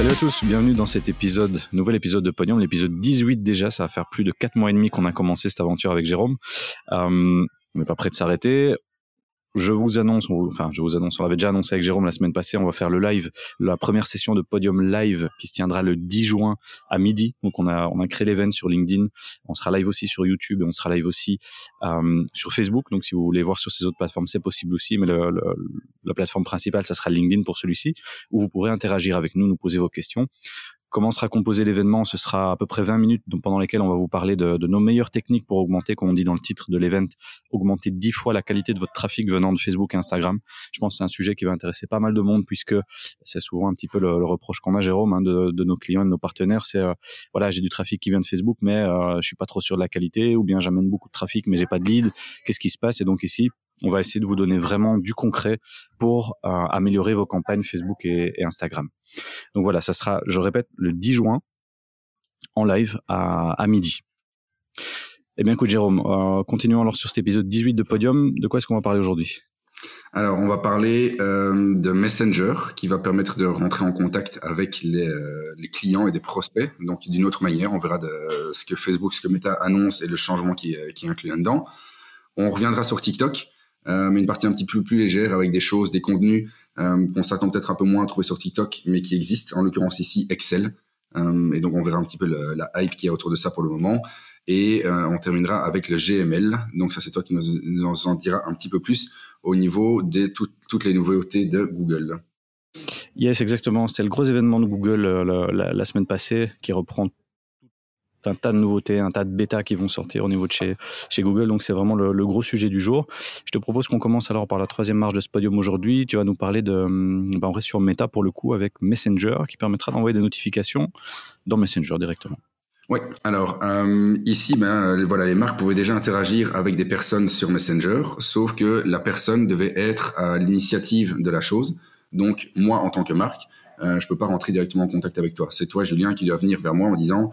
Salut à tous, bienvenue dans cet épisode, nouvel épisode de Podium, l'épisode 18 déjà, ça va faire plus de 4 mois et demi qu'on a commencé cette aventure avec Jérôme. Euh, on n'est pas prêt de s'arrêter je vous annonce, enfin, je vous annonce, on l'avait déjà annoncé avec Jérôme la semaine passée, on va faire le live, la première session de podium live qui se tiendra le 10 juin à midi. Donc, on a, on a créé l'event sur LinkedIn. On sera live aussi sur YouTube et on sera live aussi euh, sur Facebook. Donc, si vous voulez voir sur ces autres plateformes, c'est possible aussi. Mais le, la plateforme principale, ça sera LinkedIn pour celui-ci, où vous pourrez interagir avec nous, nous poser vos questions. Comment sera composé l'événement Ce sera à peu près 20 minutes pendant lesquelles on va vous parler de, nos meilleures techniques pour augmenter, comme on dit dans le titre de l'event, augmenter 10 fois la qualité de votre trafic venant de Facebook et Instagram. Je pense que c'est un sujet qui va intéresser pas mal de monde puisque c'est souvent un petit peu le, reproche qu'on a, Jérôme, hein, de, de, nos clients et de nos partenaires. C'est euh, voilà, j'ai du trafic qui vient de Facebook, mais euh, je suis pas trop sûr de la qualité, ou bien j'amène beaucoup de trafic, mais j'ai pas de lead. Qu'est-ce qui se passe? Et donc ici, on va essayer de vous donner vraiment du concret pour euh, améliorer vos campagnes Facebook et, Instagram. Donc voilà, ça sera, je répète, le 10 juin en live à, midi. Eh bien, écoute, Jérôme, euh, continuons alors sur cet épisode 18 de Podium. De quoi est-ce qu'on va parler aujourd'hui? Alors, on va parler euh, de Messenger qui va permettre de rentrer en contact avec les, clients et des prospects. Donc, d'une autre manière, on verra de, ce que Facebook, ce que Meta annonce et le changement qui, qui est inclus là-dedans. On reviendra sur TikTok mais une partie un petit peu plus légère avec des choses, des contenus euh, qu'on s'attend peut-être un peu moins à trouver sur TikTok, mais qui existent. En l'occurrence ici, Excel. Euh, et donc on verra un petit peu la hype qui est autour de ça pour le moment. Et on terminera avec le GML. Donc ça, c'est toi qui nous, en dira un petit peu plus au niveau de toutes les nouveautés de Google. Yes, exactement. C'est le gros événement de Google la, la, semaine passée qui reprend un tas de nouveautés, un tas de bêtas qui vont sortir au niveau de chez, Google. Donc, c'est vraiment le, gros sujet du jour. Je te propose qu'on commence alors par la troisième marche de ce podium aujourd'hui. Tu vas nous parler de, ben, on reste sur Meta pour le coup avec Messenger qui permettra d'envoyer des notifications dans Messenger directement. Oui, alors euh, ici, ben, voilà, les marques pouvaient déjà interagir avec des personnes sur Messenger, sauf que la personne devait être à l'initiative de la chose. Donc, moi, en tant que marque, euh, je peux pas rentrer directement en contact avec toi. C'est toi, Julien, qui dois venir vers moi en disant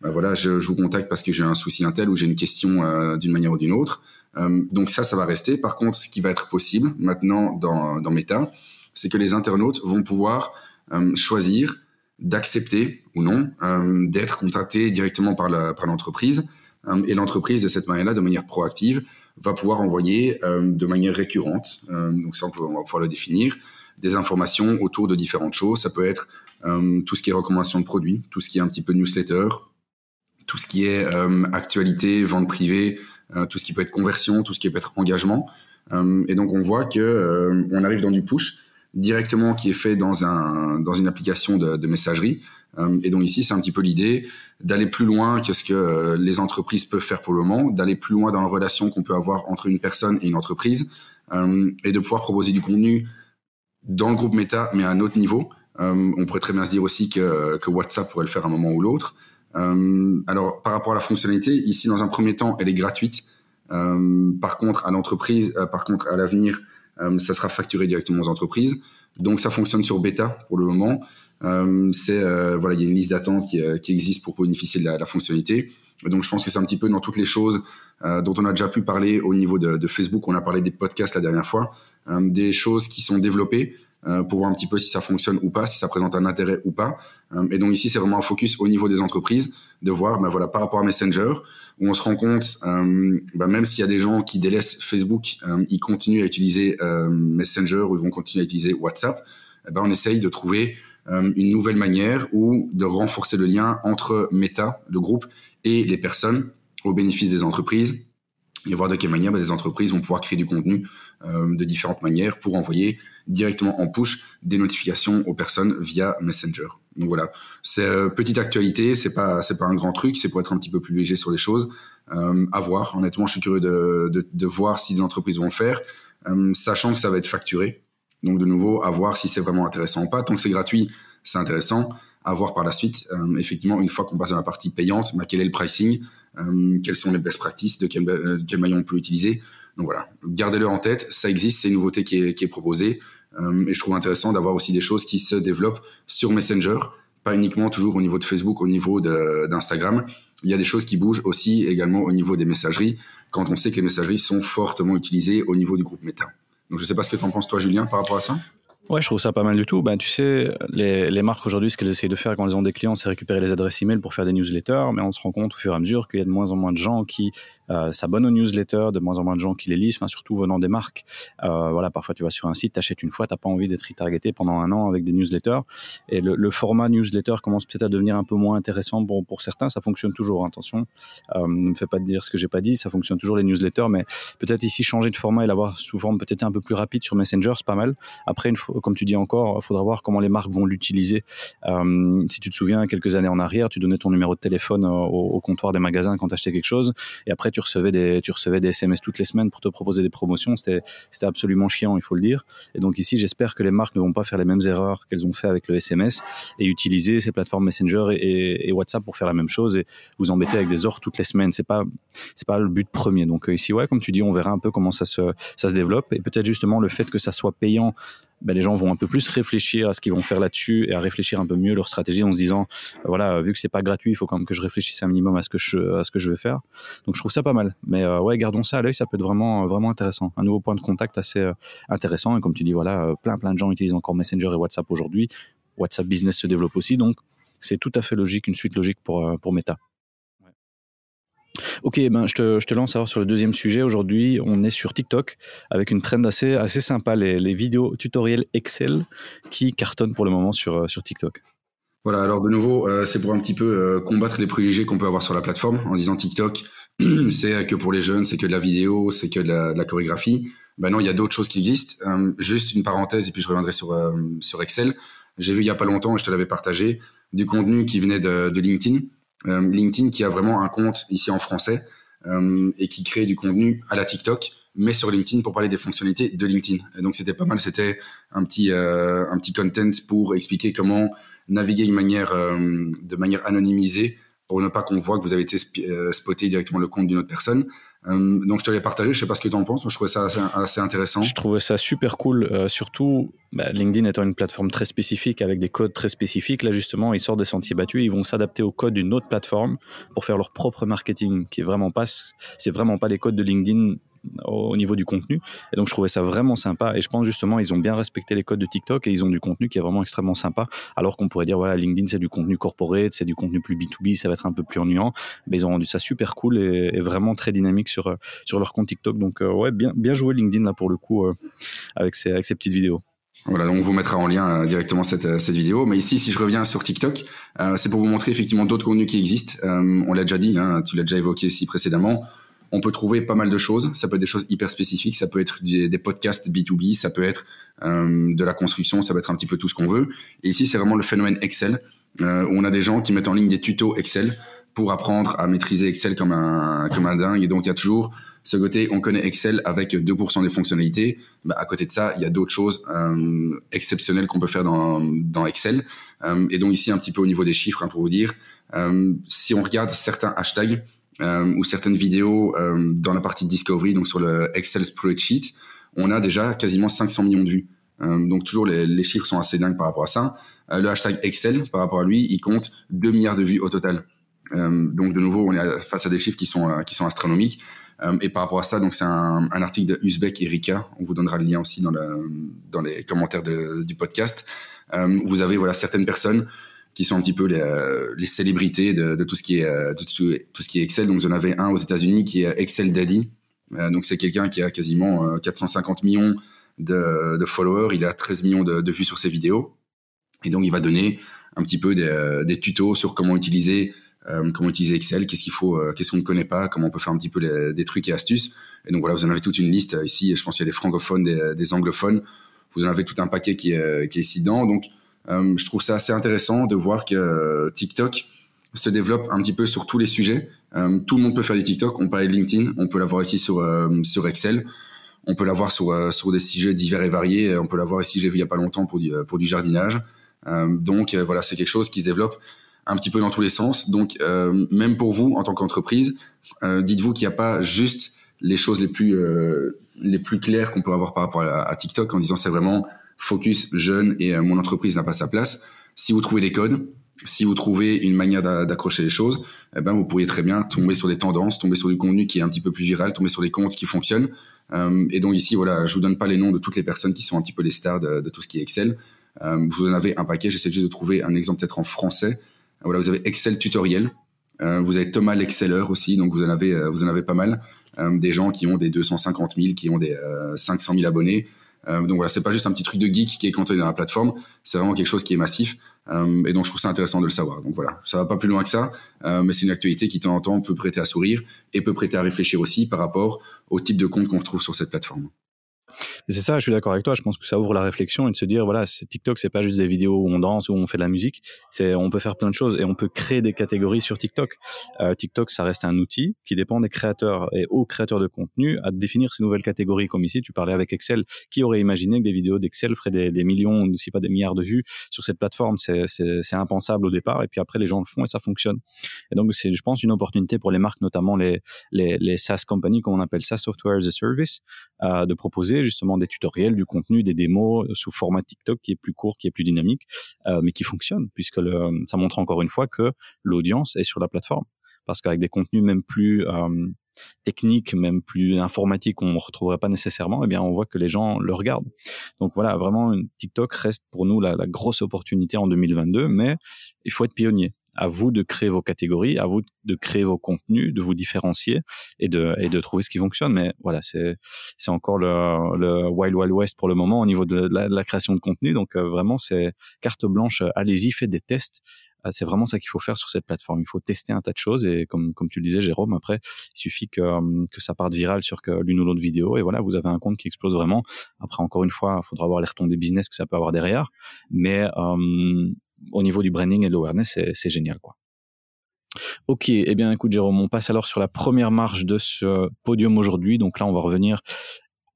bah voilà, je, je, vous contacte parce que j'ai un souci intel ou j'ai une question euh, d'une manière ou d'une autre. Euh, donc ça, ça va rester. Par contre, ce qui va être possible maintenant dans, dans Meta, c'est que les internautes vont pouvoir euh, choisir d'accepter ou non euh, d'être contactés directement par l'entreprise. Par et l'entreprise, de cette manière-là, de manière proactive, va pouvoir envoyer de manière récurrente, donc ça on, on, va pouvoir le définir, des informations autour de différentes choses. Ça peut être tout ce qui est recommandation de produits, tout ce qui est un petit peu newsletter, tout ce qui est euh, actualité, vente privée, euh, tout ce qui peut être conversion, tout ce qui peut être engagement. Euh, et donc on voit que on arrive dans du push directement qui est fait dans un dans une application de, messagerie. et donc ici c'est un petit peu l'idée d'aller plus loin que ce que les entreprises peuvent faire pour le moment, d'aller plus loin dans la relation qu'on peut avoir entre une personne et une entreprise, et de pouvoir proposer du contenu dans le groupe Meta, mais à un autre niveau. on pourrait très bien se dire aussi que, que WhatsApp pourrait le faire à un moment ou l'autre. Euh, alors, par rapport à la fonctionnalité, ici, dans un premier temps, elle est gratuite. Euh, par contre, à l'entreprise, euh, par contre, à l'avenir, ça sera facturé directement aux entreprises. Donc, ça fonctionne sur bêta pour le moment. c'est voilà, il y a une liste d'attente qui, qui, existe pour bénéficier de la, la, fonctionnalité. Donc, je pense que c'est un petit peu dans toutes les choses dont on a déjà pu parler au niveau de, de, Facebook. On a parlé des podcasts la dernière fois, des choses qui sont développées euh, pour voir un petit peu si ça fonctionne ou pas, si ça présente un intérêt ou pas. Euh, et donc ici, c'est vraiment un focus au niveau des entreprises, de voir, ben voilà, par rapport à Messenger, où on se rend compte, euh, ben même s'il y a des gens qui délaissent Facebook, ils continuent à utiliser Messenger ou ils vont continuer à utiliser WhatsApp, eh ben on essaye de trouver une nouvelle manière ou de renforcer le lien entre Meta, le groupe, et les personnes au bénéfice des entreprises et voir de quelle manière bah, des entreprises vont pouvoir créer du contenu euh, de différentes manières pour envoyer directement en push des notifications aux personnes via Messenger. Donc voilà, c'est euh, petite actualité, c'est pas c'est pas un grand truc, c'est pour être un petit peu plus léger sur les choses. Euh, à voir. Honnêtement, je suis curieux de, de, voir si des entreprises vont le faire, euh, sachant que ça va être facturé. Donc de nouveau, à voir si c'est vraiment intéressant ou pas. Tant que c'est gratuit, c'est intéressant. À voir par la suite. Euh, effectivement, une fois qu'on passe dans la partie payante, bah, quel est le pricing quelles sont les best practices, de quel, euh, quel maillon on peut utiliser. Donc voilà, gardez-le en tête, ça existe, c'est une nouveauté qui est, qui est proposée. Euh, et je trouve intéressant d'avoir aussi des choses qui se développent sur Messenger, pas uniquement toujours au niveau de Facebook, au niveau d'Instagram. Il y a des choses qui bougent aussi également au niveau des messageries, quand on sait que les messageries sont fortement utilisées au niveau du groupe Meta. Donc je ne sais pas ce que tu en penses toi, Julien, par rapport à ça? Ouais, je trouve ça pas mal du tout. Ben, tu sais, les, les marques aujourd'hui, ce qu'elles essayent de faire quand elles ont des clients, c'est récupérer les adresses email pour faire des newsletters. Mais on se rend compte au fur et à mesure qu'il y a de moins en moins de gens qui euh, s'abonnent aux newsletters, de moins en moins de gens qui les lisent, enfin, surtout venant des marques. Euh, voilà, parfois tu vas sur un site, t'achètes une fois, t'as pas envie d'être retargeté pendant un an avec des newsletters. Et le, le format newsletter commence peut-être à devenir un peu moins intéressant pour, pour certains. Ça fonctionne toujours, attention. Euh, ne me fais pas dire ce que j'ai pas dit. Ça fonctionne toujours les newsletters, mais peut-être ici changer de format et l'avoir sous forme peut-être un peu plus rapide sur Messenger, c'est pas mal. Après, une fois, comme tu dis encore, il faudra voir comment les marques vont l'utiliser. Euh, si tu te souviens, quelques années en arrière, tu donnais ton numéro de téléphone au, au comptoir des magasins quand tu achetais quelque chose, et après tu recevais des, tu recevais des SMS toutes les semaines pour te proposer des promotions. C'était, absolument chiant, il faut le dire. Et donc ici, j'espère que les marques ne vont pas faire les mêmes erreurs qu'elles ont fait avec le SMS et utiliser ces plateformes Messenger et, WhatsApp pour faire la même chose et vous embêter avec des offres toutes les semaines. C'est pas, c'est pas le but premier. Donc euh, ici, ouais, comme tu dis, on verra un peu comment ça se, ça se développe et peut-être justement le fait que ça soit payant ben, les gens vont un peu plus réfléchir à ce qu'ils vont faire là-dessus et à réfléchir un peu mieux leur stratégie en se disant voilà vu que c'est pas gratuit il faut quand même que je réfléchisse un minimum à ce que je à ce que je veux faire. Donc je trouve ça pas mal. Mais euh, ouais gardons ça à l'œil ça peut être vraiment vraiment intéressant. Un nouveau point de contact assez euh, intéressant. Et comme tu dis voilà euh, plein plein de gens utilisent encore Messenger et WhatsApp aujourd'hui. WhatsApp Business se développe aussi. Donc c'est tout à fait logique une suite logique pour pour Meta Ok, ben je te, lance alors sur le deuxième sujet. Aujourd'hui, on est sur TikTok avec une trend assez, assez sympa, les, vidéos tutoriels Excel qui cartonnent pour le moment sur, sur TikTok. Voilà, alors de nouveau, euh, c'est pour un petit peu euh, combattre les préjugés qu'on peut avoir sur la plateforme en disant TikTok, c'est que pour les jeunes, c'est que de la vidéo, c'est que de la, chorégraphie. Ben non, il y a d'autres choses qui existent. Euh, juste une parenthèse et puis je reviendrai sur, euh, sur Excel. J'ai vu il y a pas longtemps, et je te l'avais partagé, du contenu qui venait de, de LinkedIn. Euh, LinkedIn qui a vraiment un compte ici en français euh, et qui crée du contenu à la TikTok, mais sur LinkedIn pour parler des fonctionnalités de LinkedIn. Donc c'était pas mal, c'était un petit euh, un petit content pour expliquer comment naviguer manière euh, de manière anonymisée pour ne pas qu'on voit que vous avez été euh, spoté directement le compte d'une autre personne. Euh, donc je te l'ai partagé, je sais pas ce que tu en penses, je trouvais ça assez, assez, intéressant. Je trouvais ça super cool, euh, surtout bah, LinkedIn étant une plateforme très spécifique avec des codes très spécifiques, là justement ils sortent des sentiers battus, ils vont s'adapter aux codes d'une autre plateforme pour faire leur propre marketing, qui est vraiment pas, c'est vraiment pas les codes de LinkedIn au niveau du contenu. Et donc, je trouvais ça vraiment sympa. Et je pense justement, ils ont bien respecté les codes de TikTok et ils ont du contenu qui est vraiment extrêmement sympa. Alors qu'on pourrait dire, voilà, LinkedIn, c'est du contenu corporate, c'est du contenu plus B2B, ça va être un peu plus ennuyant. Mais ils ont rendu ça super cool et, vraiment très dynamique sur, sur leur compte TikTok. Donc, euh, ouais, bien, bien joué LinkedIn là pour le coup euh, avec, ces, avec ces petites vidéos. Voilà, donc on vous mettra en lien euh, directement cette, euh, cette vidéo. Mais ici, si je reviens sur TikTok, euh, c'est pour vous montrer effectivement d'autres contenus qui existent. Euh, on l'a déjà dit, hein, tu l'as déjà évoqué ici précédemment on peut trouver pas mal de choses. Ça peut être des choses hyper spécifiques, ça peut être des, podcasts B2B, ça peut être euh, de la construction, ça peut être un petit peu tout ce qu'on veut. Et ici, c'est vraiment le phénomène Excel, euh, où on a des gens qui mettent en ligne des tutos Excel pour apprendre à maîtriser Excel comme un, comme un dingue. Et donc, il y a toujours ce côté, on connaît Excel avec 2% des fonctionnalités. Bah, à côté de ça, il y a d'autres choses euh, exceptionnelles qu'on peut faire dans, dans Excel. Euh, et donc ici, un petit peu au niveau des chiffres, hein, pour vous dire, euh, si on regarde certains hashtags, euh, ou certaines vidéos euh, dans la partie Discovery, donc sur le Excel spreadsheet, on a déjà quasiment 500 millions de vues. Euh, donc toujours les, les, chiffres sont assez dingues par rapport à ça. le hashtag Excel, par rapport à lui, il compte 2 milliards de vues au total. donc de nouveau, on est face à des chiffres qui sont qui sont astronomiques. et par rapport à ça, donc c'est un, un, article de Uzbek et Rika. On vous donnera le lien aussi dans, dans les commentaires de, du podcast. vous avez voilà certaines personnes qui sont un petit peu les, les célébrités de, de, tout ce qui est de tout, ce qui est Excel. Donc, vous en avez un aux États-Unis qui est Excel Daddy. Euh, donc, c'est quelqu'un qui a quasiment euh, 450 millions de, de, followers. Il a 13 millions de, de, vues sur ses vidéos. Et donc, il va donner un petit peu des, des tutos sur comment utiliser euh, comment utiliser Excel, qu'est-ce qu'il faut, euh, qu'est-ce qu'on ne connaît pas, comment on peut faire un petit peu des trucs et astuces. Et donc voilà, vous en avez toute une liste ici. Je pense qu'il y a des francophones, des, des, anglophones. Vous en avez tout un paquet qui est, qui est ici dedans. Donc euh, je trouve ça assez intéressant de voir que euh, TikTok se développe un petit peu sur tous les sujets. Euh, tout le monde peut faire du TikTok. On parlait de LinkedIn, on peut l'avoir ici sur sur Excel. On peut l'avoir sur sur des sujets divers et variés. On peut l'avoir ici, j'ai vu il y a pas longtemps pour du pour du jardinage. donc voilà, c'est quelque chose qui se développe un petit peu dans tous les sens. Donc même pour vous en tant qu'entreprise, dites-vous qu'il n'y a pas juste les choses les plus les plus claires qu'on peut avoir par rapport à TikTok en disant c'est vraiment focus jeune et euh, mon entreprise n'a pas sa place. Si vous trouvez des codes, si vous trouvez une manière d'accrocher les choses, eh ben, vous pourriez très bien tomber sur des tendances, tomber sur du contenu qui est un petit peu plus viral, tomber sur des comptes qui fonctionnent. Euh, et donc ici, voilà, je vous donne pas les noms de toutes les personnes qui sont un petit peu les stars de, tout ce qui est Excel. Euh, vous en avez un paquet. J'essaie juste de trouver un exemple peut-être en français. Voilà, vous avez Excel tutoriel. Vous avez Thomas l'Exceller aussi, donc vous en avez, vous en avez pas mal. des gens qui ont des 250 000, qui ont des 500 000 abonnés. Euh, donc voilà, c'est pas juste un petit truc de geek qui est cantonné dans la plateforme, c'est vraiment quelque chose qui est massif. Euh, et donc je trouve ça intéressant de le savoir. Donc voilà, ça va pas plus loin que ça, euh, mais c'est une actualité qui de temps en temps peut prêter à sourire et peut prêter à réfléchir aussi par rapport au type de compte qu'on retrouve sur cette plateforme. C'est ça, je suis d'accord avec toi. Je pense que ça ouvre la réflexion et de se dire, voilà, TikTok, c'est pas juste des vidéos où on danse, où on fait de la musique. C'est, on peut faire plein de choses et on peut créer des catégories sur TikTok. Euh, TikTok, ça reste un outil qui dépend des créateurs et aux créateurs de contenu à définir ces nouvelles catégories. Comme ici, tu parlais avec Excel. Qui aurait imaginé que des vidéos d'Excel feraient des, millions, si pas des milliards de vues sur cette plateforme C'est, impensable au départ. Et puis après, les gens le font et ça fonctionne. Et donc, c'est, je pense, une opportunité pour les marques, notamment les, les, les SaaS companies, comme on appelle ça, Software as a Service, euh, de proposer justement des tutoriels, du contenu, des démos sous format TikTok qui est plus court, qui est plus dynamique, euh, mais qui fonctionne puisque ça montre encore une fois que l'audience est sur la plateforme. Parce qu'avec des contenus même plus euh, techniques, même plus informatiques, qu'on ne retrouverait pas nécessairement, eh bien, on voit que les gens le regardent. Donc voilà, vraiment, TikTok reste pour nous la, la grosse opportunité en 2022, mais il faut être pionnier à vous de créer vos catégories, à vous de créer vos contenus, de vous différencier et de, et de trouver ce qui fonctionne. Mais voilà, c'est, encore le, le Wild Wild West pour le moment au niveau de la, création de contenu. Donc euh, vraiment, c'est carte blanche, allez-y, faites des tests. Euh, c'est vraiment ça qu'il faut faire sur cette plateforme. Il faut tester un tas de choses et comme, comme tu le disais, Jérôme, après, il suffit que, euh, que ça parte viral sur l'une ou l'autre vidéo et voilà, vous avez un compte qui explose vraiment. Après, encore une fois, il faudra voir les retombées business que ça peut avoir derrière. Mais au niveau du branding et de l'awareness, c'est génial, quoi. Ok, eh bien écoute Jérôme, on passe alors sur la première marche de ce podium aujourd'hui. Donc là, on va revenir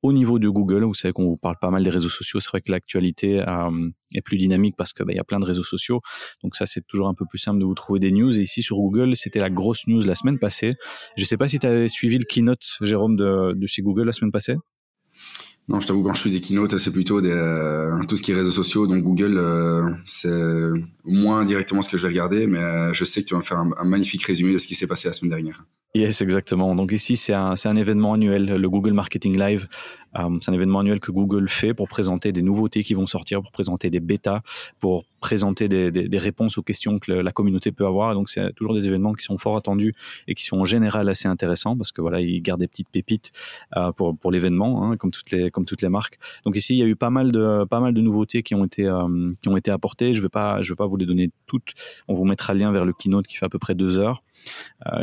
au niveau de Google. Vous savez qu'on vous parle pas mal des réseaux sociaux. C'est vrai que l'actualité euh, est plus dynamique parce qu'il bah, y a plein de réseaux sociaux. Donc ça, c'est toujours un peu plus simple de vous trouver des news. Et ici sur Google, c'était la grosse news la semaine passée. Je ne sais pas si tu avais suivi le keynote, Jérôme, de chez Google la semaine passée. Non, je t'avoue, quand je fais des keynotes, c'est plutôt des, euh, tout ce qui est réseaux sociaux. Donc Google, euh, c'est moins directement ce que je vais regarder, mais euh, je sais que tu vas me faire un, un magnifique résumé de ce qui s'est passé la semaine dernière. Yes, exactement. Donc ici, c'est un, un, événement annuel, le Google Marketing Live. Euh, c'est un événement annuel que Google fait pour présenter des nouveautés qui vont sortir, pour présenter des bêtas, pour présenter des, réponses aux questions que la communauté peut avoir. Donc c'est toujours des événements qui sont fort attendus et qui sont en général assez intéressants parce que voilà, ils gardent des petites pépites euh, pour, l'événement, hein, comme toutes les comme toutes les marques. Donc ici, il y a eu pas mal de pas mal de nouveautés qui ont été euh, qui ont été apportées. Je vais pas vais pas vous les donner toutes. On vous mettra le lien vers le keynote qui fait à peu près deux heures.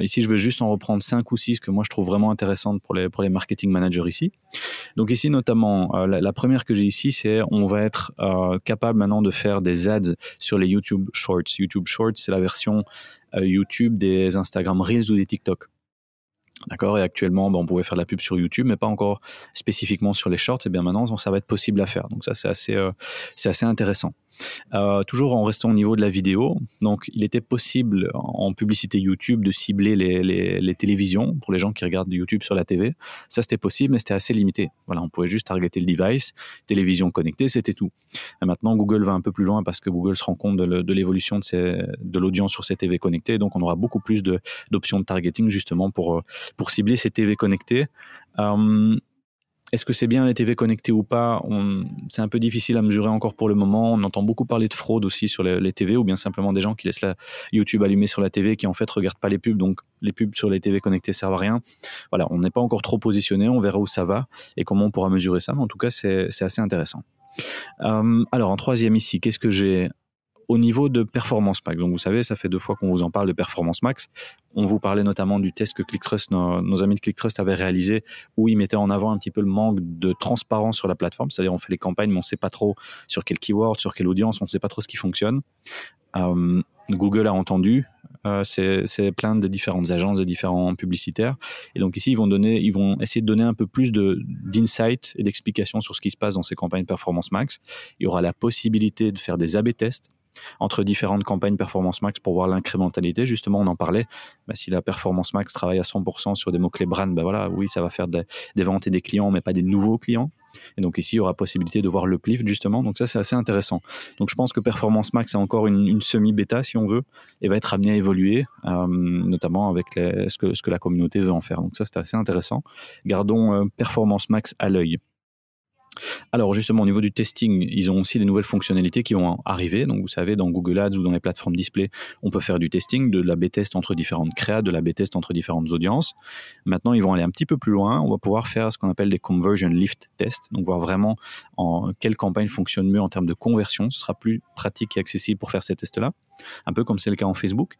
Ici, je vais juste en reprendre cinq ou six que moi je trouve vraiment intéressantes pour les, pour les marketing managers ici. Ici, notamment, euh, la, première que j'ai ici, c'est on va être euh, capable maintenant de faire des ads sur les YouTube Shorts. YouTube Shorts, c'est la version YouTube des Instagram Reels ou des TikTok. D'accord? Et actuellement, on pouvait faire de la pub sur YouTube, mais pas encore spécifiquement sur les shorts. Et bien maintenant, ça va être possible à faire. Donc ça, c'est assez, c'est assez intéressant. Euh, toujours en restant au niveau de la vidéo, donc il était possible en publicité YouTube de cibler les, télévisions pour les gens qui regardent YouTube sur la TV. Ça c'était possible, mais c'était assez limité. Voilà, on pouvait juste targeter le device, télévision connectée, c'était tout. Maintenant, Google va un peu plus loin parce que Google se rend compte de l'évolution de, l'audience sur ces TV connectées, donc on aura beaucoup plus d'options de, targeting justement pour, euh, cibler ces TV connectées. Euh, est-ce que c'est bien les TV connectées ou pas? C'est un peu difficile à mesurer encore pour le moment. On entend beaucoup parler de fraude aussi sur les, TV ou bien simplement des gens qui laissent la YouTube allumée sur la TV qui en fait regardent pas les pubs. Donc les pubs sur les TV connectées servent à rien. Voilà, on n'est pas encore trop positionné. On verra où ça va et comment on pourra mesurer ça. Mais en tout cas, c'est assez intéressant. Euh, alors en troisième ici, qu'est-ce que j'ai? Au niveau de Performance Max, donc vous savez, ça fait deux fois qu'on vous en parle de Performance Max. On vous parlait notamment du test que ClickTrust, nos, amis de ClickTrust avaient réalisé, où ils mettaient en avant un petit peu le manque de transparence sur la plateforme. C'est-à-dire, on fait les campagnes, mais on ne sait pas trop sur quel keyword, sur quelle audience, on ne sait pas trop ce qui fonctionne. Euh, Google a entendu euh, c'est plein de différentes agences, de différents publicitaires. Et donc ici, ils vont, donner, ils vont essayer de donner un peu plus d'insight et d'explications sur ce qui se passe dans ces campagnes Performance Max. Il y aura la possibilité de faire des A-B tests entre différentes campagnes Performance Max pour voir l'incrémentalité. Justement, on en parlait. Bah, si la Performance Max travaille à 100% sur des mots-clés brand, bah voilà, oui, ça va faire des, ventes et des clients, mais pas des nouveaux clients. Et donc ici, il y aura possibilité de voir le plift justement. Donc ça, c'est assez intéressant. Donc je pense que Performance Max a encore une, semi-bêta, si on veut, et va être amené à évoluer, euh, notamment avec ce, que, ce que la communauté veut en faire. Donc ça, c'est assez intéressant. Gardons euh, Performance Max à l'œil. Alors justement, au niveau du testing, ils ont aussi des nouvelles fonctionnalités qui vont arriver. Donc vous savez, dans Google Ads ou dans les plateformes display, on peut faire du testing, de la B-test entre différentes créas, de la B-test entre différentes audiences. Maintenant, ils vont aller un petit peu plus loin. On va pouvoir faire ce qu'on appelle des conversion lift tests, donc voir vraiment en quelle campagne fonctionne mieux en termes de conversion. Ce sera plus pratique et accessible pour faire ces tests-là, un peu comme c'est le cas en Facebook.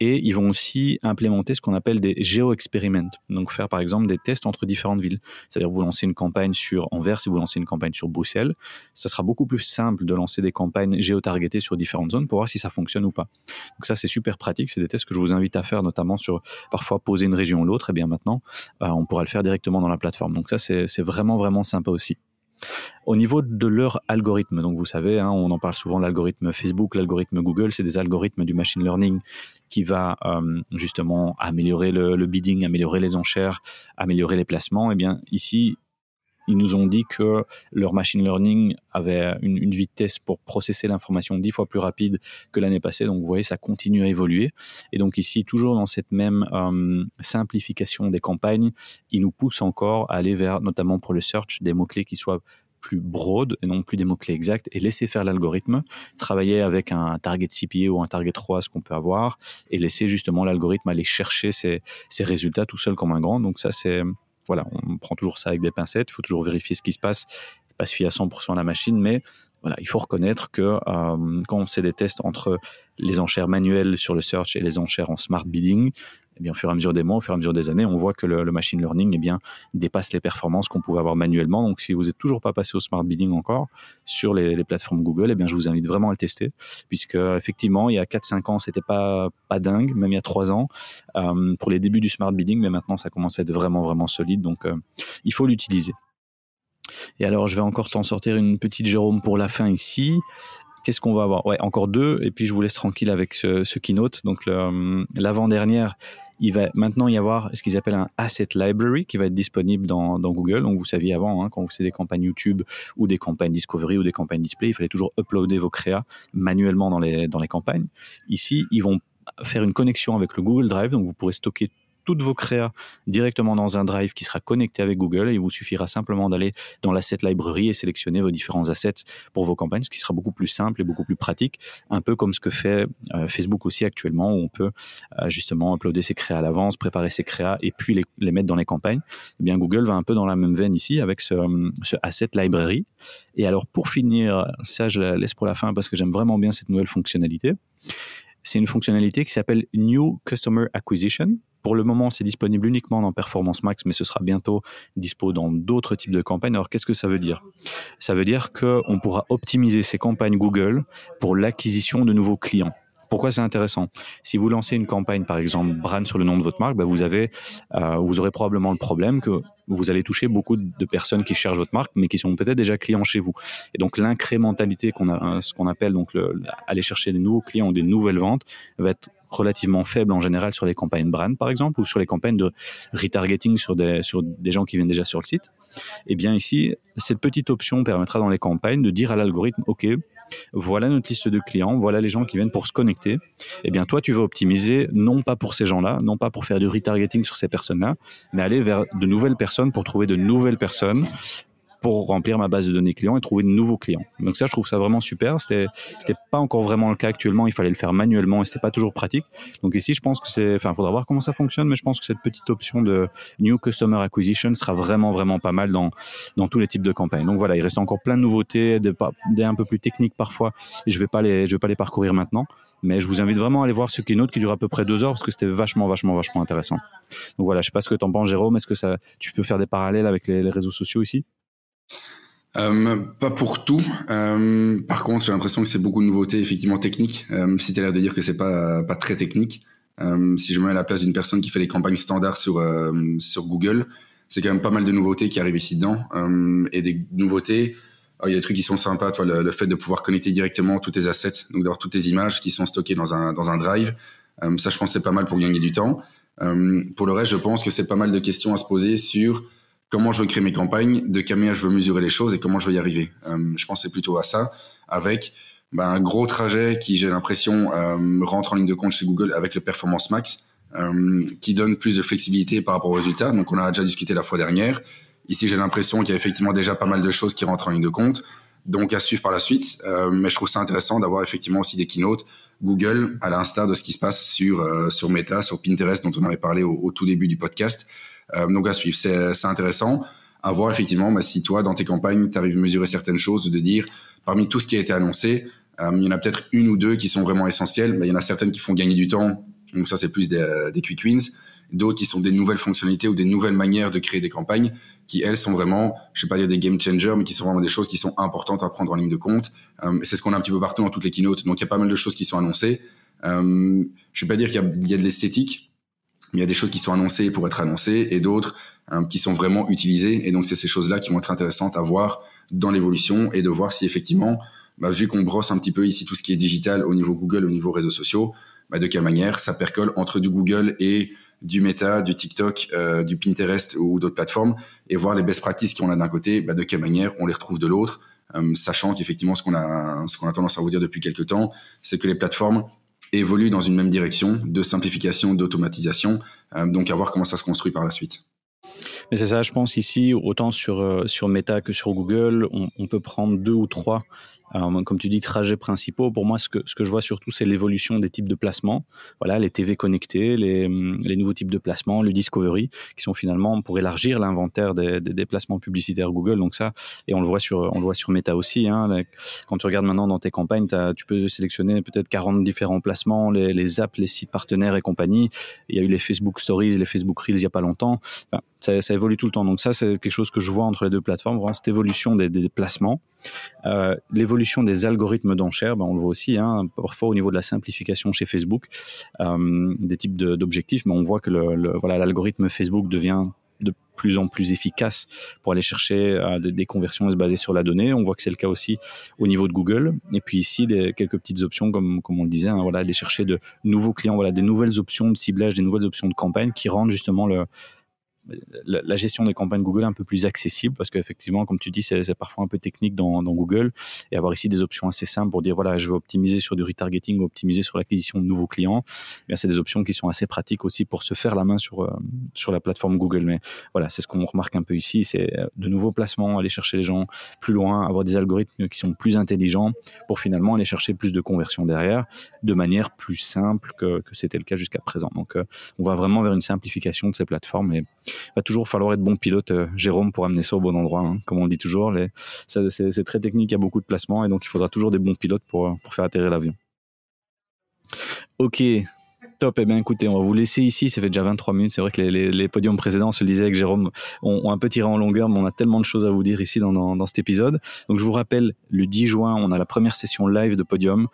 Et ils vont aussi implémenter ce qu'on appelle des géo-expériments. Donc faire par exemple des tests entre différentes villes. C'est-à-dire vous lancez une campagne sur Anvers et vous lancez une campagne sur Bruxelles. Ça sera beaucoup plus simple de lancer des campagnes géo-targetées sur différentes zones pour voir si ça fonctionne ou pas. Donc ça c'est super pratique. C'est des tests que je vous invite à faire notamment sur parfois poser une région ou l'autre. Et bien maintenant euh, on pourra le faire directement dans la plateforme. Donc ça c'est vraiment vraiment sympa aussi. Au niveau de leur algorithme, donc vous savez, hein, on en parle souvent, l'algorithme Facebook, l'algorithme Google, c'est des algorithmes du machine learning qui va euh, justement améliorer le, bidding, améliorer les enchères, améliorer les placements. Et eh bien ici, ils nous ont dit que leur machine learning avait une, vitesse pour processer l'information dix fois plus rapide que l'année passée. Donc vous voyez, ça continue à évoluer. Et donc ici, toujours dans cette même euh, simplification des campagnes, ils nous poussent encore à aller vers, notamment pour le search, des mots-clés qui soient plus broad et non plus des mots-clés exacts et laisser faire l'algorithme, travailler avec un target CPA ou un target 3, ce qu'on peut avoir, et laisser justement l'algorithme aller chercher ses, résultats tout seul comme un grand. Donc ça, c'est, voilà, on prend toujours ça avec des pincettes, il faut toujours vérifier ce qui se passe, pas se fier à 100% à la machine, mais voilà, il faut reconnaître que euh, quand on fait des tests entre les enchères manuelles sur le search et les enchères en smart bidding, eh bien, au fur et à mesure des mois, au fur et à mesure des années, on voit que le, machine learning eh bien, dépasse les performances qu'on pouvait avoir manuellement. Donc, si vous n'êtes toujours pas passé au smart bidding encore sur les, plateformes Google, eh bien, je vous invite vraiment à le tester, puisque effectivement, il y a 4-5 ans, c'était pas pas dingue, même il y a 3 ans euh, pour les débuts du smart bidding, mais maintenant, ça commence à être vraiment vraiment solide. Donc, euh, il faut l'utiliser. Et alors, je vais encore t'en sortir une petite Jérôme pour la fin ici. Qu'est-ce qu'on va avoir? Ouais, encore deux, et puis je vous laisse tranquille avec ce, ce keynote. Donc euh, l'avant-dernière, il va maintenant y avoir ce qu'ils appellent un asset library qui va être disponible dans, Google. Donc vous saviez avant, hein, quand vous des campagnes YouTube ou des campagnes Discovery ou des campagnes Display, il fallait toujours uploader vos créas manuellement dans les, dans les campagnes. Ici, ils vont faire une connexion avec le Google Drive, donc vous pourrez stocker toutes vos créas directement dans un drive qui sera connecté avec Google et il vous suffira simplement d'aller dans l'asset library et sélectionner vos différents assets pour vos campagnes, ce qui sera beaucoup plus simple et beaucoup plus pratique, un peu comme ce que fait euh, Facebook aussi actuellement où on peut euh, justement uploader ses créas à l'avance, préparer ses créas et puis les, mettre dans les campagnes. Eh bien Google va un peu dans la même veine ici avec ce, ce asset library. Et alors pour finir, ça je la laisse pour la fin parce que j'aime vraiment bien cette nouvelle fonctionnalité. C'est une fonctionnalité qui s'appelle New Customer Acquisition. Pour le moment, c'est disponible uniquement dans Performance Max, mais ce sera bientôt dispo dans d'autres types de campagnes. Alors, qu'est-ce que ça veut dire? Ça veut dire qu'on pourra optimiser ces campagnes Google pour l'acquisition de nouveaux clients. Pourquoi c'est intéressant? Si vous lancez une campagne, par exemple, brand sur le nom de votre marque, bah, vous, avez, euh, vous aurez probablement le problème que vous allez toucher beaucoup de personnes qui cherchent votre marque, mais qui sont peut-être déjà clients chez vous. Et donc l'incrémentalité qu'on a, ce qu'on appelle donc le, aller chercher des nouveaux clients ou des nouvelles ventes, va être relativement faible en général sur les campagnes brand, par exemple, ou sur les campagnes de retargeting sur des, sur des gens qui viennent déjà sur le site. Eh bien ici, cette petite option permettra dans les campagnes de dire à l'algorithme, OK, voilà notre liste de clients, voilà les gens qui viennent pour se connecter. Eh bien, toi, tu vas optimiser non pas pour ces gens-là, non pas pour faire du retargeting sur ces personnes-là, mais aller vers de nouvelles personnes pour trouver de nouvelles personnes pour remplir ma base de données clients et trouver de nouveaux clients. Donc ça, je trouve ça vraiment super. C'était, c'était pas encore vraiment le cas actuellement. Il fallait le faire manuellement et c'était pas toujours pratique. Donc ici, je pense que c'est, enfin, faudra voir comment ça fonctionne, mais je pense que cette petite option de New Customer Acquisition sera vraiment, vraiment pas mal dans, dans tous les types de campagnes. Donc voilà, il reste encore plein de nouveautés, des, des un peu plus techniques parfois. Je vais pas les, je vais pas les parcourir maintenant. Mais je vous invite vraiment à aller voir ce keynote qui dure à peu près deux heures parce que c'était vachement, vachement, vachement intéressant. Donc voilà, je sais pas ce que tu en penses, Jérôme. Est-ce que ça, tu peux faire des parallèles avec les réseaux sociaux ici? Euh, pas pour tout. Euh, par contre, j'ai l'impression que c'est beaucoup de nouveautés effectivement techniques. Euh, si tu as l'air de dire que c'est pas pas très technique, euh, si je me mets à la place d'une personne qui fait les campagnes standards sur sur Google, c'est quand même pas mal de nouveautés qui arrivent ici dedans et des nouveautés. Il y a des trucs qui sont sympas, toi, le, fait de pouvoir connecter directement tous tes assets, donc d'avoir toutes tes images qui sont stockées dans un dans un drive. ça, je pense, c'est pas mal pour gagner du temps. pour le reste, je pense que c'est pas mal de questions à se poser sur comment je veux créer mes campagnes, de quelle manière je veux mesurer les choses et comment je vais y arriver. Euh, je pensais plutôt à ça, avec bah, un gros trajet qui, j'ai l'impression, euh, rentre en ligne de compte chez Google avec le Performance Max, euh, qui donne plus de flexibilité par rapport aux résultats. Donc, on a déjà discuté la fois dernière. Ici, j'ai l'impression qu'il y a effectivement déjà pas mal de choses qui rentrent en ligne de compte. Donc, à suivre par la suite. Mais je trouve ça intéressant d'avoir effectivement aussi des keynotes Google, à l'instar de ce qui se passe sur, sur Meta, sur Pinterest, dont on avait parlé au tout début du podcast. Euh, donc, à suivre. C'est intéressant à voir effectivement bah, si toi, dans tes campagnes, tu arrives à mesurer certaines choses, de dire, parmi tout ce qui a été annoncé, euh, il y en a peut-être une ou deux qui sont vraiment essentielles. Mais il y en a certaines qui font gagner du temps. Donc ça, c'est plus des, des quick wins. D'autres qui sont des nouvelles fonctionnalités ou des nouvelles manières de créer des campagnes qui, elles, sont vraiment, je sais pas dire des game changers, mais qui sont vraiment des choses qui sont importantes à prendre en ligne de compte. Euh, c'est ce qu'on a un petit peu partout dans toutes les keynotes. Donc il y a pas mal de choses qui sont annoncées. Euh, je vais pas dire qu'il y, y a, de l'esthétique, il y a des choses qui sont annoncées pour être annoncées et d'autres euh, qui sont vraiment utilisées. Et donc c'est ces choses-là qui vont être intéressantes à voir dans l'évolution et de voir si effectivement bah, vu qu'on brosse un petit peu ici tout ce qui est digital au niveau Google, au niveau réseaux sociaux, bah, de quelle manière ça percole entre du Google et du Meta, du TikTok, euh, du Pinterest ou d'autres plateformes, et voir les best practices qu'on a d'un côté, bah, de quelle manière on les retrouve de l'autre, euh, sachant qu'effectivement ce qu'on a, ce qu'on a tendance à vous dire depuis quelques temps, c'est que les plateformes évoluent dans une même direction de simplification, d'automatisation, euh, donc à voir comment ça se construit par la suite. Mais c'est ça, je pense ici, autant sur, euh, sur Meta que sur Google, on, on peut prendre deux ou trois comme tu dis, trajets principaux, pour moi, ce que, je vois surtout, c'est l'évolution des types de placements. Voilà, les TV connectés, les, nouveaux types de placements, le Discovery, qui sont finalement pour élargir l'inventaire des, placements publicitaires Google. Donc ça, et on le voit sur, on le voit sur Meta aussi. Hein, quand tu regardes maintenant dans tes campagnes, tu peux sélectionner peut-être 40 différents placements, les, apps, les sites partenaires et compagnie. Il y a eu les Facebook Stories, les Facebook Reels il y a pas longtemps. Ça, évolue tout le temps. Donc ça, c'est quelque chose que je vois entre les deux plateformes, vraiment cette évolution des, des placements. Euh, l'évolution des algorithmes d'enchères, ben on le voit aussi, hein, parfois au niveau de la simplification chez Facebook, euh, des types d'objectifs, mais on voit que l'algorithme Facebook devient de plus en plus efficace pour aller chercher euh, des, des, conversions baser sur la donnée. On voit que c'est le cas aussi au niveau de Google. Et puis ici, des, quelques petites options, comme, comme on le disait, hein, voilà, aller chercher de nouveaux clients, voilà, des nouvelles options de ciblage, des nouvelles options de campagne qui rendent justement le, la gestion des campagnes Google un peu plus accessible parce qu'effectivement, comme tu dis, c'est parfois un peu technique dans, Google et avoir ici des options assez simples pour dire voilà, je veux optimiser sur du retargeting optimiser sur l'acquisition de nouveaux clients. Eh c'est des options qui sont assez pratiques aussi pour se faire la main sur, euh, sur la plateforme Google. Mais voilà, c'est ce qu'on remarque un peu ici c'est euh, de nouveaux placements, aller chercher les gens plus loin, avoir des algorithmes qui sont plus intelligents pour finalement aller chercher plus de conversions derrière de manière plus simple que, c'était le cas jusqu'à présent. Donc, euh, on va vraiment vers une simplification de ces plateformes va toujours falloir être bon pilote, euh, Jérôme, pour amener ça au bon endroit. Hein, comme on dit toujours, c'est très technique, il y a beaucoup de placements et donc il faudra toujours des bons pilotes pour, euh, faire atterrir l'avion. Ok, top. Eh bien, écoutez, on va vous laisser ici. Ça fait déjà 23 minutes. C'est vrai que les, podiums précédents, on se le disait avec Jérôme, ont, un peu tiré en longueur, mais on a tellement de choses à vous dire ici dans, dans, dans cet épisode. Donc, je vous rappelle, le 10 juin, on a la première session live de podium.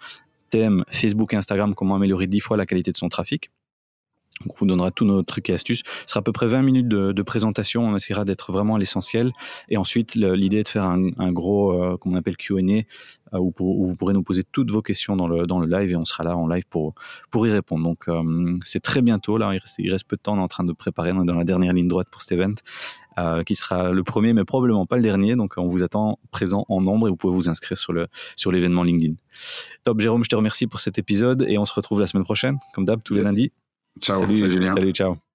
Thème Facebook et Instagram, comment améliorer 10 fois la qualité de son trafic. Donc, on vous donnera tous nos trucs et astuces. Ce sera à peu près 20 minutes de, de présentation. On essaiera d'être vraiment à l'essentiel. Et ensuite, l'idée est de faire un, un gros, euh, qu'on appelle Q&A, euh, où, où, vous pourrez nous poser toutes vos questions dans le, dans le live et on sera là en live pour, pour y répondre. Donc, euh, c'est très bientôt. Là, il reste, il reste, peu de temps. On est en train de préparer. On est dans la dernière ligne droite pour cet event. Euh, qui sera le premier, mais probablement pas le dernier. Donc, on vous attend présent en nombre et vous pouvez vous inscrire sur le sur l'événement LinkedIn. Top, Jérôme, je te remercie pour cet épisode et on se retrouve la semaine prochaine, comme d'hab, tous yes. les lundis. Ciao, salut, salut Julien. Salut, ciao.